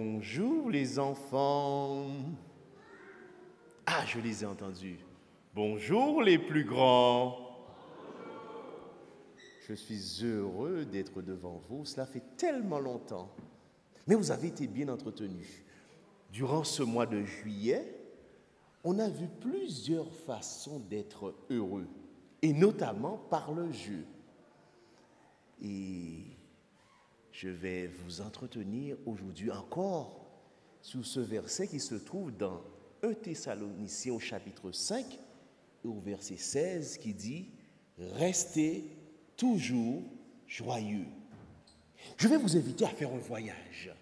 Bonjour les enfants. Ah, je les ai entendus. Bonjour les plus grands. Je suis heureux d'être devant vous. Cela fait tellement longtemps. Mais vous avez été bien entretenus. Durant ce mois de juillet, on a vu plusieurs façons d'être heureux, et notamment par le jeu. Et je vais vous entretenir aujourd'hui encore sur ce verset qui se trouve dans 1 Thessaloniciens au chapitre 5 et au verset 16 qui dit Restez toujours joyeux. Je vais vous inviter à faire un voyage.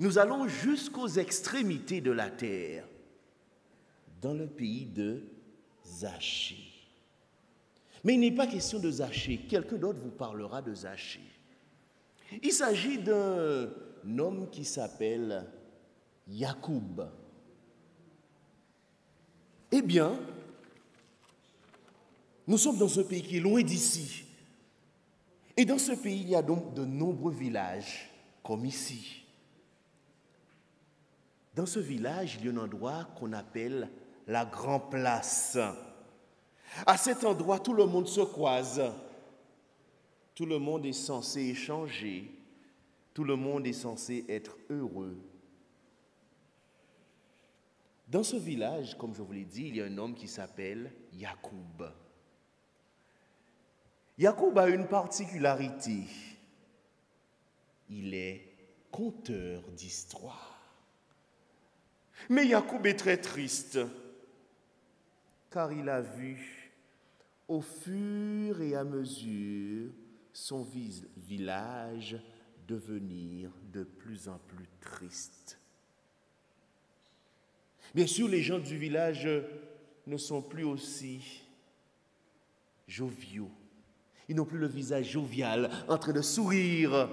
Nous allons jusqu'aux extrémités de la terre, dans le pays de Zachée. Mais il n'est pas question de Zachée. Quelqu'un d'autre vous parlera de Zachée. Il s'agit d'un homme qui s'appelle Yacoub. Eh bien, nous sommes dans un pays qui est loin d'ici. Et dans ce pays, il y a donc de nombreux villages, comme ici. Dans ce village, il y a un endroit qu'on appelle la Grand Place. À cet endroit, tout le monde se croise. Tout le monde est censé échanger. Tout le monde est censé être heureux. Dans ce village, comme je vous l'ai dit, il y a un homme qui s'appelle Yacoub. Yacoub a une particularité. Il est conteur d'histoire. Mais Yacoub est très triste, car il a vu au fur et à mesure son village devenir de plus en plus triste. Bien sûr, les gens du village ne sont plus aussi joviaux. Ils n'ont plus le visage jovial, en train de sourire.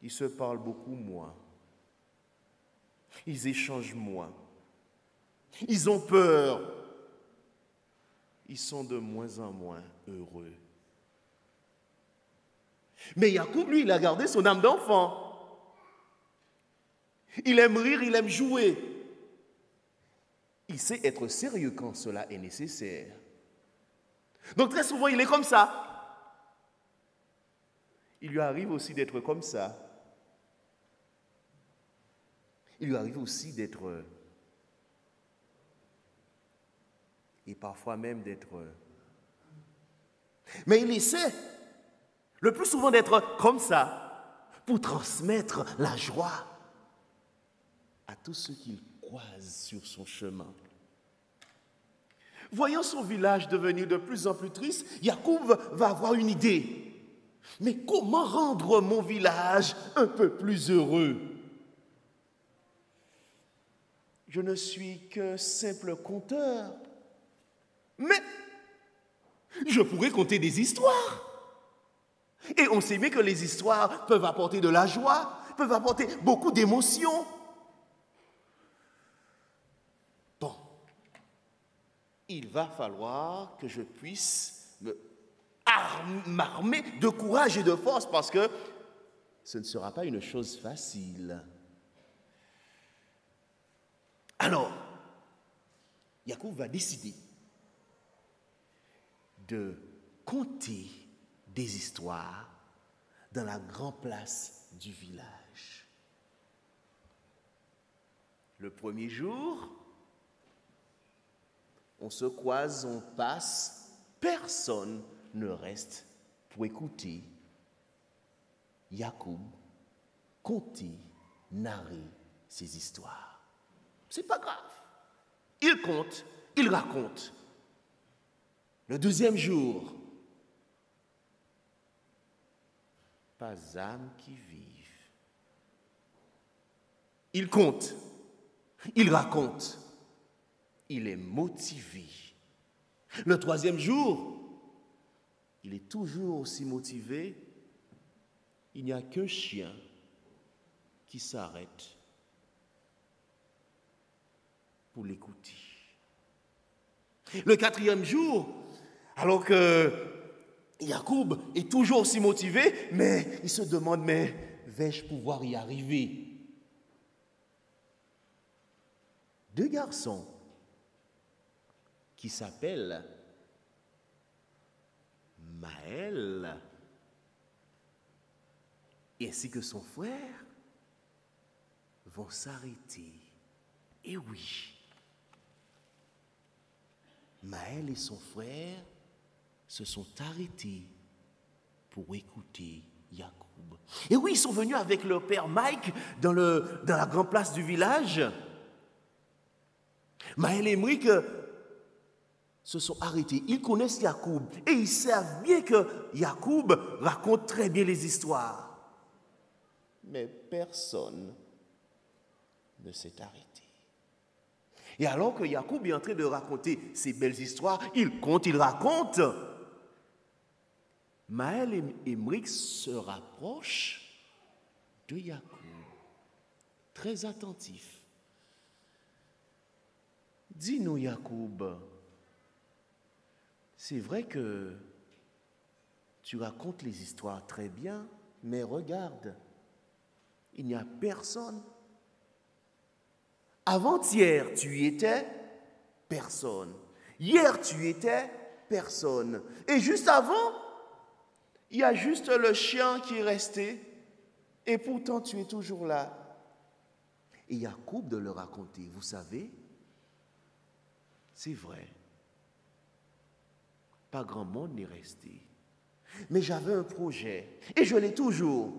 Ils se parlent beaucoup moins. Ils échangent moins. Ils ont peur ils sont de moins en moins heureux. Mais Yacoub, lui, il a gardé son âme d'enfant. Il aime rire, il aime jouer. Il sait être sérieux quand cela est nécessaire. Donc très souvent, il est comme ça. Il lui arrive aussi d'être comme ça. Il lui arrive aussi d'être et parfois même d'être... Mais il essaie le plus souvent d'être comme ça pour transmettre la joie à tous ceux qu'il croise sur son chemin. Voyant son village devenir de plus en plus triste, Yacoub va avoir une idée. Mais comment rendre mon village un peu plus heureux? Je ne suis qu'un simple conteur. Mais je pourrais conter des histoires. Et on sait bien que les histoires peuvent apporter de la joie, peuvent apporter beaucoup d'émotions. Bon, il va falloir que je puisse m'armer de courage et de force parce que ce ne sera pas une chose facile. Alors, Yacoub va décider de conter des histoires dans la grande place du village. Le premier jour, on se croise, on passe, personne ne reste pour écouter Jacob conter, narrer ses histoires. C'est pas grave. Il compte, il raconte. Le deuxième jour, pas âme qui vive. Il compte, il raconte, il est motivé. Le troisième jour, il est toujours aussi motivé. Il n'y a qu'un chien qui s'arrête pour l'écouter. Le quatrième jour, alors que Jacob est toujours aussi motivé, mais il se demande, mais vais-je pouvoir y arriver? Deux garçons qui s'appellent Maël ainsi que son frère vont s'arrêter. Et oui, Maël et son frère se sont arrêtés pour écouter Jacob. Et oui, ils sont venus avec leur père Mike dans, la grande place du village. Maël et Mike se sont arrêtés. Ils connaissent Jacob et ils savent bien que Jacob raconte très bien les histoires. Mais personne ne s'est arrêté. Et alors que Jacob est en train de raconter ces belles histoires, il compte, il raconte. Maël et Emric se rapprochent de Jacob, très attentif. Dis-nous, Jacob, c'est vrai que tu racontes les histoires très bien, mais regarde, il n'y a personne avant-hier, tu étais personne. Hier, tu étais personne. Et juste avant, il y a juste le chien qui est resté. Et pourtant, tu es toujours là. Et Jacob de le raconter, vous savez, c'est vrai. Pas grand monde n'est resté. Mais j'avais un projet, et je l'ai toujours.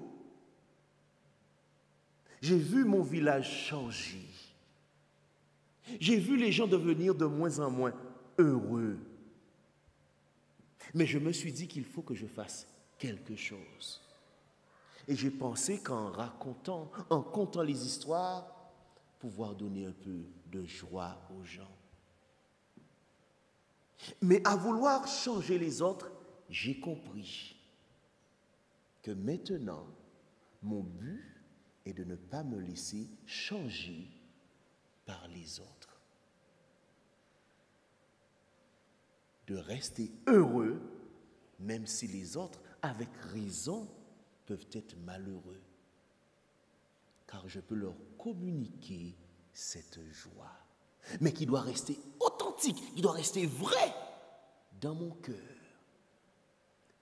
J'ai vu mon village changer. J'ai vu les gens devenir de moins en moins heureux. Mais je me suis dit qu'il faut que je fasse quelque chose. Et j'ai pensé qu'en racontant, en contant les histoires, pouvoir donner un peu de joie aux gens. Mais à vouloir changer les autres, j'ai compris que maintenant, mon but est de ne pas me laisser changer par les autres. De rester heureux, même si les autres, avec raison, peuvent être malheureux. Car je peux leur communiquer cette joie. Mais qui doit rester authentique, qui doit rester vrai dans mon cœur.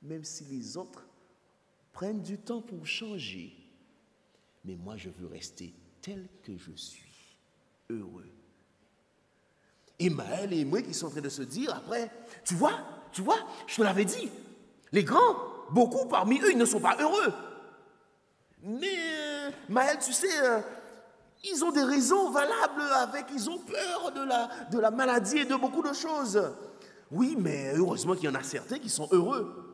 Même si les autres prennent du temps pour changer. Mais moi, je veux rester tel que je suis heureux. Et Maël et moi qui sont en train de se dire après, tu vois, tu vois, je te l'avais dit, les grands, beaucoup parmi eux, ils ne sont pas heureux. Mais euh, Maël, tu sais, euh, ils ont des raisons valables avec, ils ont peur de la, maladie et de beaucoup de choses. Oui, mais heureusement qu'il y en a certains qui sont heureux.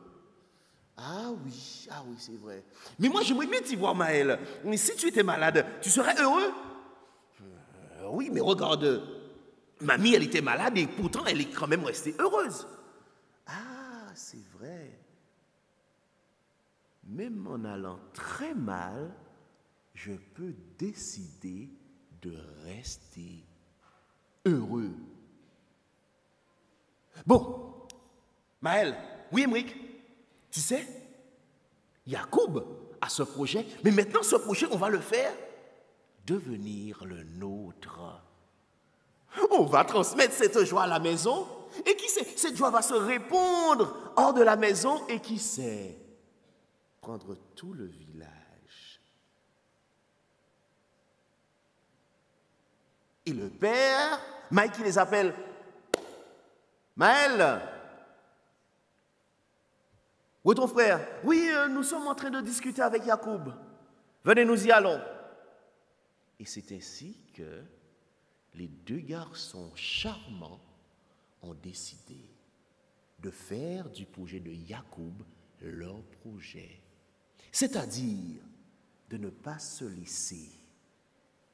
Ah oui, ah oui, c'est vrai. Mais moi, j'aimerais bien t'y voir, Maël. Mais si tu étais malade, tu serais heureux? Oui, mais regarde, mamie, elle était malade et pourtant elle est quand même restée heureuse. Ah, c'est vrai. Même en allant très mal, je peux décider de rester heureux. Bon, Maël, oui, Emric, tu sais, Jacob a ce projet, mais maintenant ce projet, on va le faire devenir le nôtre. On va transmettre cette joie à la maison et qui sait, cette joie va se répondre hors de la maison et qui sait, prendre tout le village. Et le père, Mike les appelle, Maël, où est ton frère? Oui, euh, nous sommes en train de discuter avec Jacob. Venez, nous y allons. Et c'est ainsi que les deux garçons charmants ont décidé de faire du projet de Jacob leur projet. C'est-à-dire de ne pas se laisser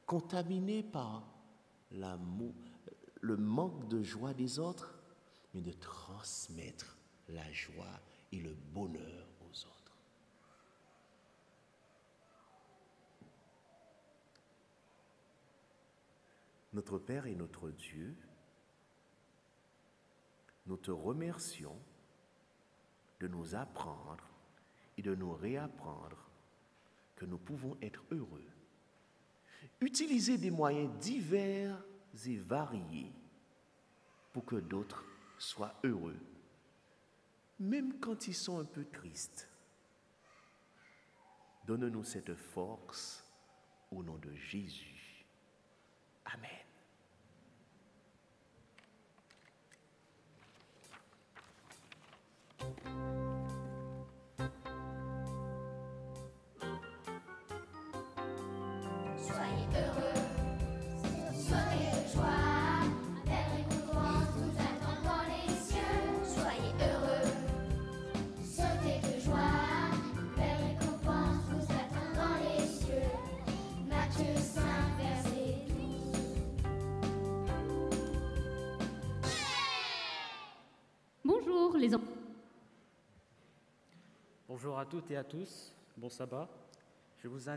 contaminer par le manque de joie des autres, mais de transmettre la joie et le bonheur aux autres. Notre Père et notre Dieu, nous te remercions de nous apprendre et de nous réapprendre que nous pouvons être heureux. Utiliser des moyens divers et variés pour que d'autres soient heureux, même quand ils sont un peu tristes. Donne-nous cette force au nom de Jésus. Bonjour à toutes et à tous, bon sabbat.